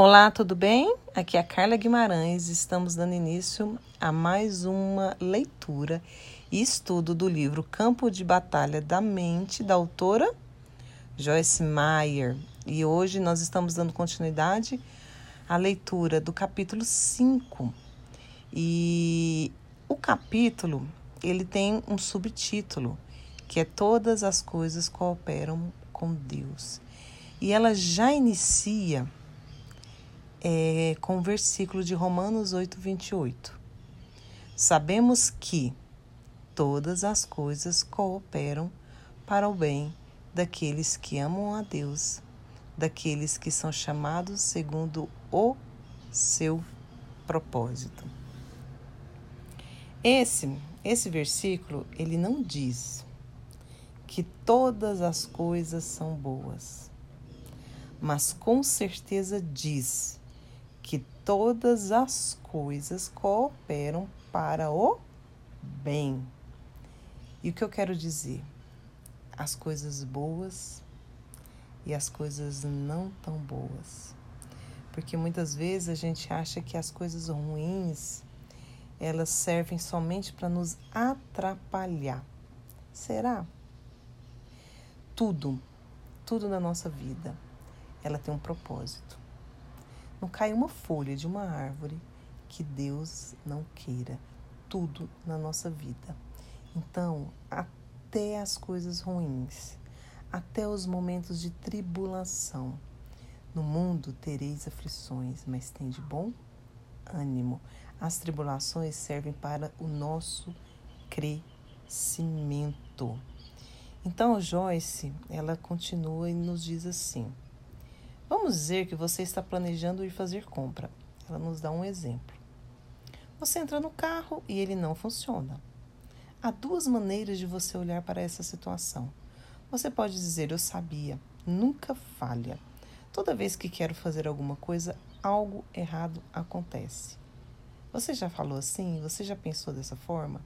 Olá, tudo bem? Aqui é a Carla Guimarães. Estamos dando início a mais uma leitura e estudo do livro Campo de Batalha da Mente, da autora Joyce Meyer. E hoje nós estamos dando continuidade à leitura do capítulo 5. E o capítulo, ele tem um subtítulo, que é Todas as coisas cooperam com Deus. E ela já inicia é, com o versículo de Romanos 8, 28. Sabemos que todas as coisas cooperam para o bem daqueles que amam a Deus, daqueles que são chamados segundo o seu propósito. Esse, esse versículo, ele não diz que todas as coisas são boas, mas com certeza diz todas as coisas cooperam para o bem. E o que eu quero dizer? As coisas boas e as coisas não tão boas. Porque muitas vezes a gente acha que as coisas ruins elas servem somente para nos atrapalhar. Será? Tudo, tudo na nossa vida, ela tem um propósito. Não cai uma folha de uma árvore que Deus não queira. Tudo na nossa vida. Então, até as coisas ruins, até os momentos de tribulação. No mundo tereis aflições, mas tem de bom ânimo. As tribulações servem para o nosso crescimento. Então, Joyce, ela continua e nos diz assim: Vamos dizer que você está planejando ir fazer compra. Ela nos dá um exemplo. Você entra no carro e ele não funciona. Há duas maneiras de você olhar para essa situação. Você pode dizer: Eu sabia, nunca falha. Toda vez que quero fazer alguma coisa, algo errado acontece. Você já falou assim? Você já pensou dessa forma?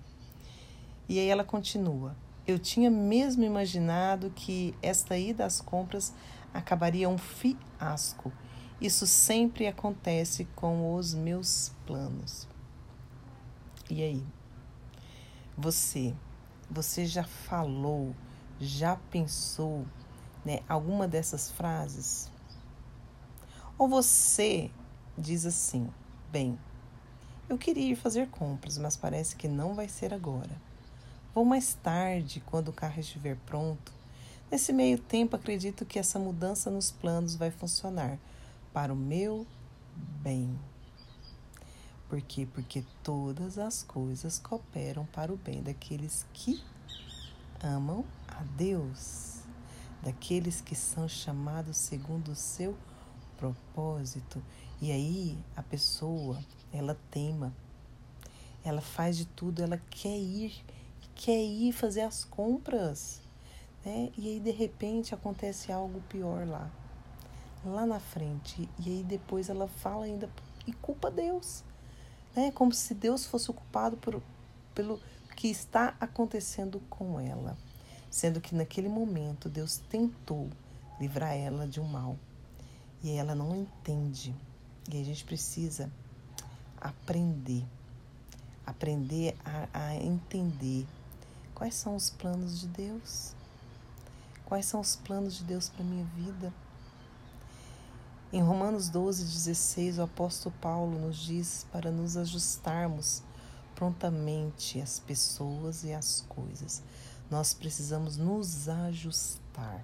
E aí ela continua: Eu tinha mesmo imaginado que esta ida às compras acabaria um fiasco. Isso sempre acontece com os meus planos. E aí? Você, você já falou, já pensou, né, alguma dessas frases? Ou você diz assim: "Bem, eu queria ir fazer compras, mas parece que não vai ser agora. Vou mais tarde, quando o carro estiver pronto. Nesse meio tempo, acredito que essa mudança nos planos vai funcionar para o meu bem. Por quê? Porque todas as coisas cooperam para o bem daqueles que amam a Deus, daqueles que são chamados segundo o seu propósito. E aí a pessoa, ela teima, ela faz de tudo, ela quer ir, quer ir fazer as compras né? E aí de repente acontece algo pior lá, lá na frente. E aí depois ela fala ainda e culpa Deus, né? Como se Deus fosse culpado por, pelo que está acontecendo com ela, sendo que naquele momento Deus tentou livrar ela de um mal e ela não entende. E a gente precisa aprender, aprender a, a entender quais são os planos de Deus. Quais são os planos de Deus para minha vida? Em Romanos 12, 16, o apóstolo Paulo nos diz para nos ajustarmos prontamente às pessoas e às coisas. Nós precisamos nos ajustar.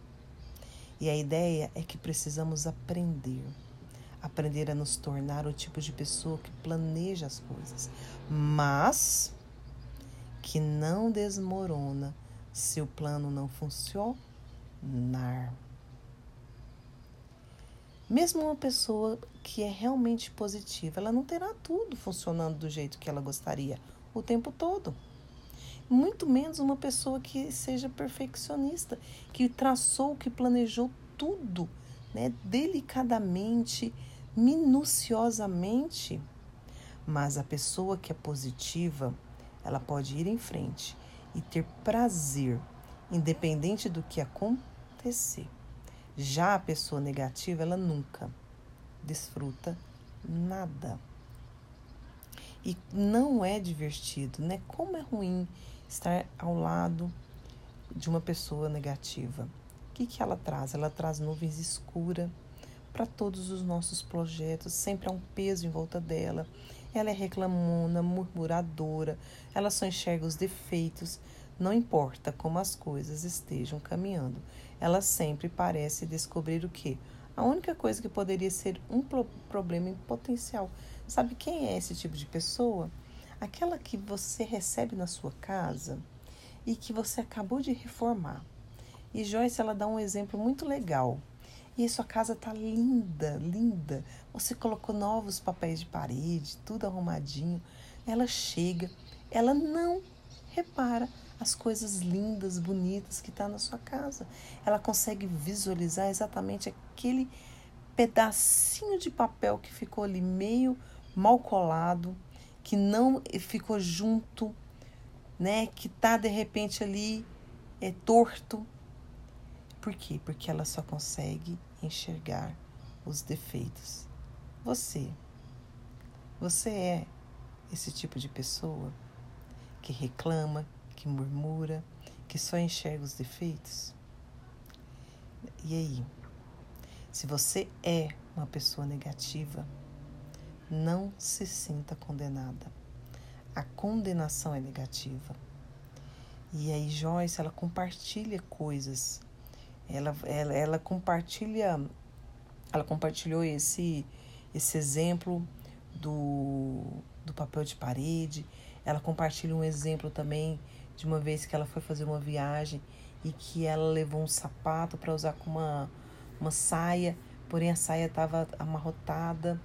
E a ideia é que precisamos aprender. Aprender a nos tornar o tipo de pessoa que planeja as coisas, mas que não desmorona se o plano não funciona nar. Mesmo uma pessoa que é realmente positiva, ela não terá tudo funcionando do jeito que ela gostaria o tempo todo. Muito menos uma pessoa que seja perfeccionista, que traçou, que planejou tudo, né, delicadamente, minuciosamente. Mas a pessoa que é positiva, ela pode ir em frente e ter prazer independente do que acontecer. Já a pessoa negativa, ela nunca, desfruta nada. E não é divertido, né? Como é ruim estar ao lado de uma pessoa negativa. O que, que ela traz? Ela traz nuvens escuras para todos os nossos projetos, sempre há um peso em volta dela. Ela é reclamona, murmuradora, ela só enxerga os defeitos, não importa como as coisas estejam caminhando. Ela sempre parece descobrir o que? A única coisa que poderia ser um problema em potencial. Sabe quem é esse tipo de pessoa? Aquela que você recebe na sua casa e que você acabou de reformar. E Joyce, ela dá um exemplo muito legal. E a sua casa tá linda, linda. Você colocou novos papéis de parede, tudo arrumadinho. Ela chega, ela não repara as coisas lindas, bonitas que está na sua casa. Ela consegue visualizar exatamente aquele pedacinho de papel que ficou ali meio mal colado, que não ficou junto, né? Que tá de repente ali é torto. Por quê? Porque ela só consegue enxergar os defeitos. Você, você é esse tipo de pessoa que reclama, que murmura, que só enxerga os defeitos? E aí? Se você é uma pessoa negativa, não se sinta condenada. A condenação é negativa. E aí Joyce, ela compartilha coisas. Ela, ela, ela compartilha, ela compartilhou esse, esse exemplo do, do papel de parede. Ela compartilha um exemplo também de uma vez que ela foi fazer uma viagem e que ela levou um sapato para usar com uma, uma saia, porém a saia estava amarrotada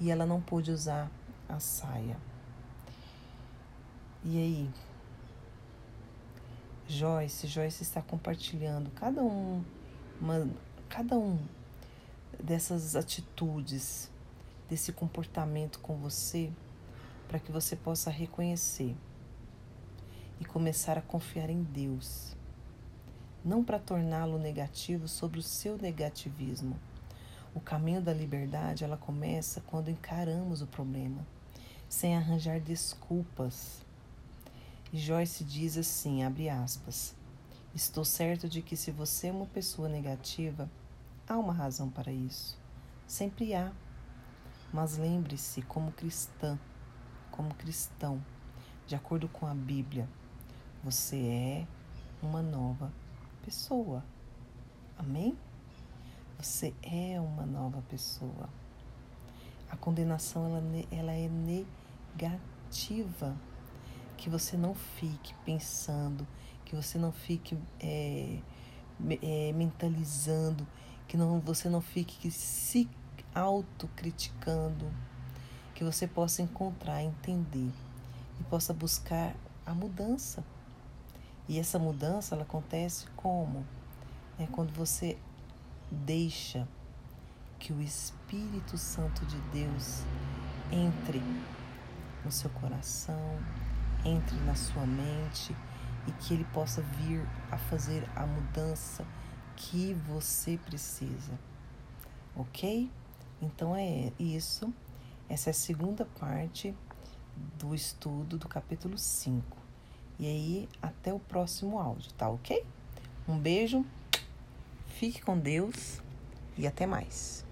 e ela não pôde usar a saia. E aí? Joyce, Joyce está compartilhando cada um, uma, cada um dessas atitudes, desse comportamento com você, para que você possa reconhecer e começar a confiar em Deus, não para torná-lo negativo sobre o seu negativismo. O caminho da liberdade, ela começa quando encaramos o problema, sem arranjar desculpas. E Joyce diz assim, abre aspas: Estou certo de que se você é uma pessoa negativa, há uma razão para isso. Sempre há. Mas lembre-se, como cristã, como cristão, de acordo com a Bíblia, você é uma nova pessoa. Amém? Você é uma nova pessoa. A condenação ela, ela é negativa. Que você não fique pensando, que você não fique é, é, mentalizando, que não, você não fique se autocriticando, que você possa encontrar, entender e possa buscar a mudança. E essa mudança ela acontece como? É quando você deixa que o Espírito Santo de Deus entre no seu coração, entre na sua mente e que ele possa vir a fazer a mudança que você precisa. Ok? Então é isso. Essa é a segunda parte do estudo do capítulo 5. E aí, até o próximo áudio, tá ok? Um beijo, fique com Deus e até mais.